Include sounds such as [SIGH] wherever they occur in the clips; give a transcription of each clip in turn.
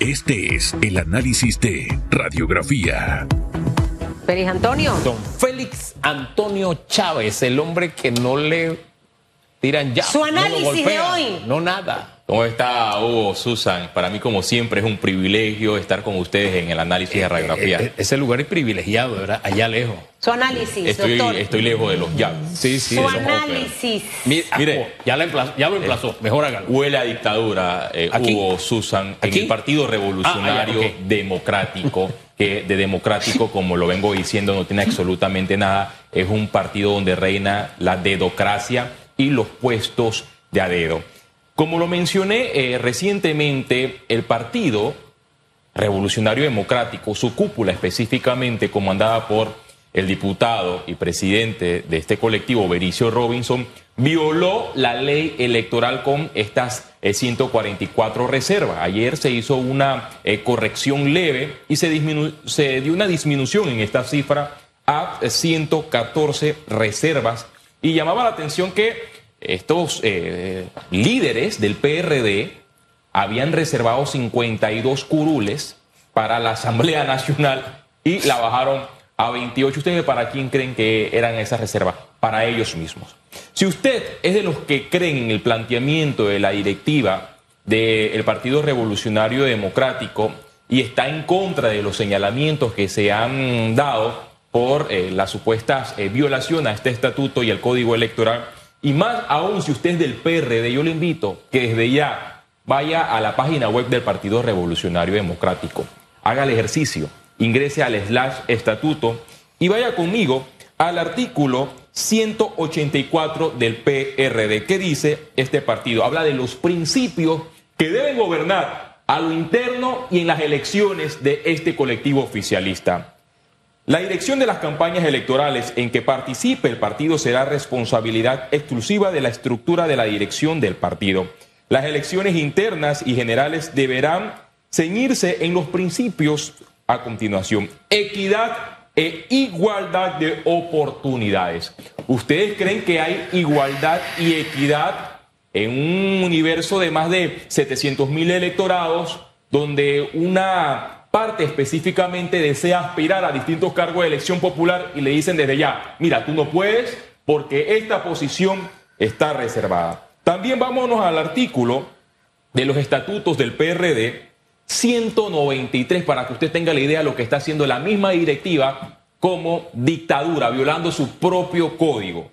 Este es el análisis de radiografía. Félix Antonio. Don Félix Antonio Chávez, el hombre que no le tiran ya. Su análisis de hoy. No nada. ¿Cómo está Hugo, Susan? Para mí, como siempre, es un privilegio estar con ustedes en el análisis de radiografía. Eh, eh, ese lugar es privilegiado, ¿verdad? Allá lejos. Su análisis, estoy, doctor. Estoy lejos de los ya. Sí, sí. Su análisis. Mire, Mire ya, lo emplazó, ya lo emplazó. Mejor hágalo. Huele a dictadura, eh, Hugo, Susan, en el Partido Revolucionario Ah, Democrático. [LAUGHS] que de democrático, como lo vengo diciendo, no tiene absolutamente nada. Es un partido donde reina la dedocracia y los puestos de a dedo. Como lo mencioné eh, recientemente, el Partido Revolucionario Democrático, su cúpula específicamente comandada por el diputado y presidente de este colectivo, Bericio Robinson, violó la ley electoral con estas eh, 144 reservas. Ayer se hizo una eh, corrección leve y se, se dio una disminución en esta cifra a 114 reservas y llamaba la atención que estos eh, líderes del PRD habían reservado 52 curules para la Asamblea Nacional y la bajaron a 28. ¿Ustedes para quién creen que eran esas reservas? Para ellos mismos. Si usted es de los que creen en el planteamiento de la directiva del Partido Revolucionario Democrático y está en contra de los señalamientos que se han dado por eh, las supuestas eh, violaciones a este estatuto y el código electoral, y más aún si usted es del PRD, yo le invito que desde ya vaya a la página web del Partido Revolucionario Democrático, haga el ejercicio, ingrese al slash estatuto y vaya conmigo al artículo 184 del PRD. ¿Qué dice este partido? Habla de los principios que deben gobernar a lo interno y en las elecciones de este colectivo oficialista. La dirección de las campañas electorales en que participe el partido será responsabilidad exclusiva de la estructura de la dirección del partido. Las elecciones internas y generales deberán ceñirse en los principios a continuación. Equidad e igualdad de oportunidades. ¿Ustedes creen que hay igualdad y equidad en un universo de más de 700 mil electorados donde una parte específicamente desea aspirar a distintos cargos de elección popular y le dicen desde ya, mira, tú no puedes porque esta posición está reservada. También vámonos al artículo de los estatutos del PRD 193 para que usted tenga la idea de lo que está haciendo la misma directiva como dictadura, violando su propio código.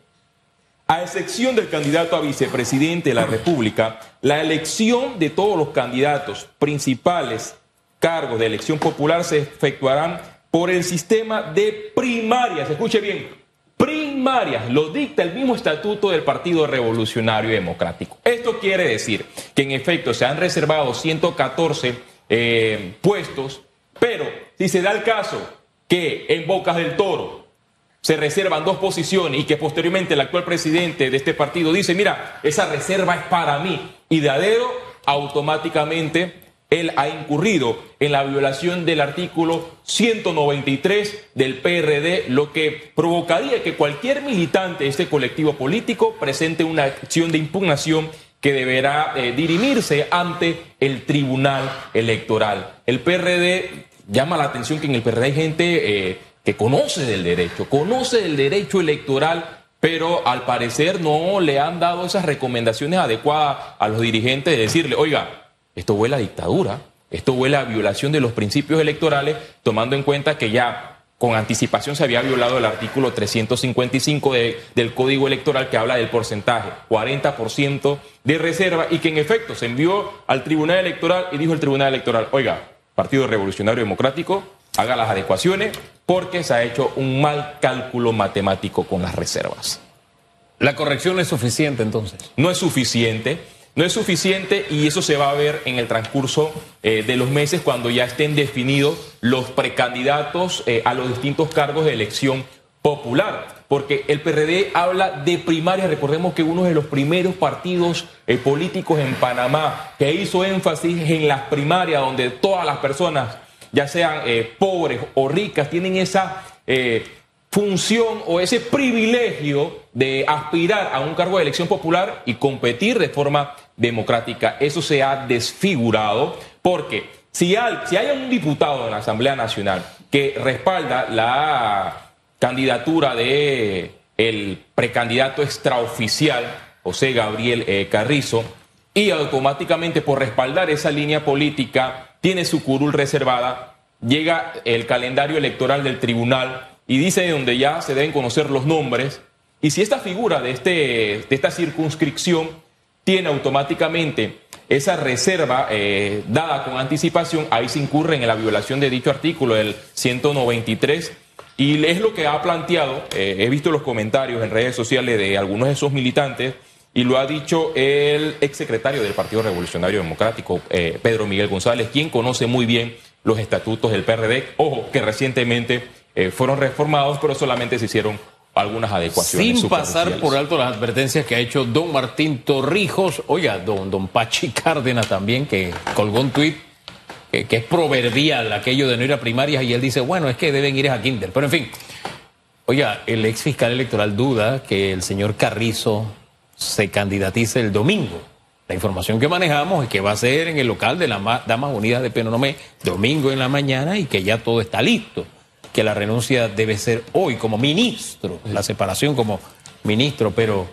A excepción del candidato a vicepresidente de la República, la elección de todos los candidatos principales cargos de elección popular se efectuarán por el sistema de primarias. Escuche bien, primarias. Lo dicta el mismo estatuto del Partido Revolucionario Democrático. Esto quiere decir que en efecto se han reservado 114 eh, puestos, pero si se da el caso que en Bocas del Toro se reservan dos posiciones y que posteriormente el actual presidente de este partido dice, mira, esa reserva es para mí y de a dedo, automáticamente él ha incurrido en la violación del artículo 193 del PRD, lo que provocaría que cualquier militante de este colectivo político presente una acción de impugnación que deberá eh, dirimirse ante el Tribunal Electoral. El PRD llama la atención que en el PRD hay gente eh, que conoce del derecho, conoce del derecho electoral, pero al parecer no le han dado esas recomendaciones adecuadas a los dirigentes de decirle, oiga, esto huele a dictadura, esto huele a violación de los principios electorales, tomando en cuenta que ya con anticipación se había violado el artículo 355 de, del Código Electoral que habla del porcentaje, 40% de reserva, y que en efecto se envió al Tribunal Electoral y dijo el Tribunal Electoral, oiga, Partido Revolucionario Democrático, haga las adecuaciones porque se ha hecho un mal cálculo matemático con las reservas. La corrección es suficiente entonces. No es suficiente. No es suficiente y eso se va a ver en el transcurso eh, de los meses cuando ya estén definidos los precandidatos eh, a los distintos cargos de elección popular. Porque el PRD habla de primarias. Recordemos que uno de los primeros partidos eh, políticos en Panamá que hizo énfasis en las primarias, donde todas las personas, ya sean pobres o ricas, tienen esa función o ese privilegio de aspirar a un cargo de elección popular y competir de forma democrática. Eso se ha desfigurado Porque si hay, si un diputado en la Asamblea Nacional que respalda la candidatura de el precandidato extraoficial José Gabriel eh, Carrizo y automáticamente por respaldar esa línea política tiene su curul reservada, llega el calendario electoral del tribunal y dice donde ya se deben conocer los nombres y si esta figura de, este, de esta circunscripción tiene automáticamente esa reserva eh, dada con anticipación, ahí se incurre en la violación de dicho artículo, el 193 y es lo que ha planteado, eh, he visto los comentarios en redes sociales de algunos de esos militantes, y lo ha dicho el exsecretario del Partido Revolucionario Democrático, eh, Pedro Miguel González, quien conoce muy bien los estatutos del PRD. Ojo, que recientemente fueron reformados, pero solamente se hicieron algunas adecuaciones. Sin pasar por alto las advertencias que ha hecho don Martín Torrijos, oiga, don, don Pachi Cárdenas también, que colgó un tuit que, es proverbial aquello de no ir a primarias y él dice, bueno, es que deben ir a kinder. Pero en fin, oiga, el ex fiscal electoral duda que el señor Carrizo se candidatice el domingo. La información que manejamos es que va a ser en el local de las Damas Unidas de Penonomé, domingo en la mañana, y que ya todo está listo. Que la renuncia debe ser hoy como ministro, la separación como ministro, pero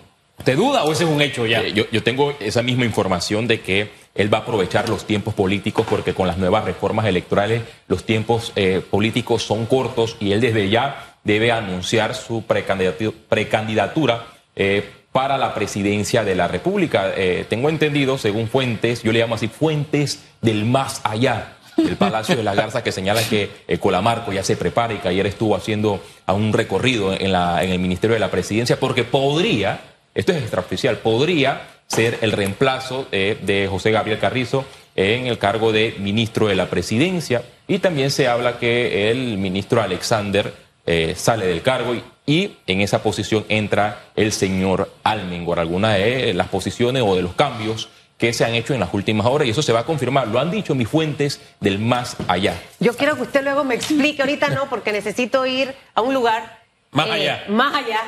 ¿te duda o ese es un hecho ya? Eh, yo, yo tengo esa misma información de que él va a aprovechar los tiempos políticos porque con las nuevas reformas electorales los tiempos eh, políticos son cortos y él desde ya debe anunciar su precandidatura eh, para la presidencia de la República. Eh, tengo entendido, según fuentes, yo le llamo así, fuentes del más allá del Palacio de la Garza que señala que Colamarco ya se prepara y que ayer estuvo haciendo un recorrido en el Ministerio de la Presidencia porque podría, esto es extraoficial, podría ser el reemplazo eh, de José Gabriel Carrizo en el cargo de ministro de la presidencia. Y también se habla que el ministro Alexander eh, sale del cargo y, en esa posición entra el señor Almengor. Algunas de las posiciones o de los cambios que se han hecho en las últimas horas y eso se va a confirmar. Lo han dicho mis fuentes del más allá. Yo quiero que usted luego me explique, ahorita no, porque necesito ir a un lugar. Más eh, allá. Más allá.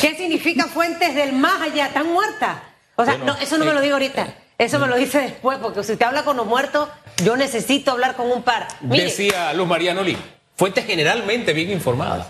¿Qué significa fuentes del más allá? ¿Están muertas? O sea, no, eso no me lo digo ahorita. Eso me lo dice después, porque si usted habla con los muertos, yo necesito hablar con un par. Decía Luz María Noli, fuentes generalmente bien informadas.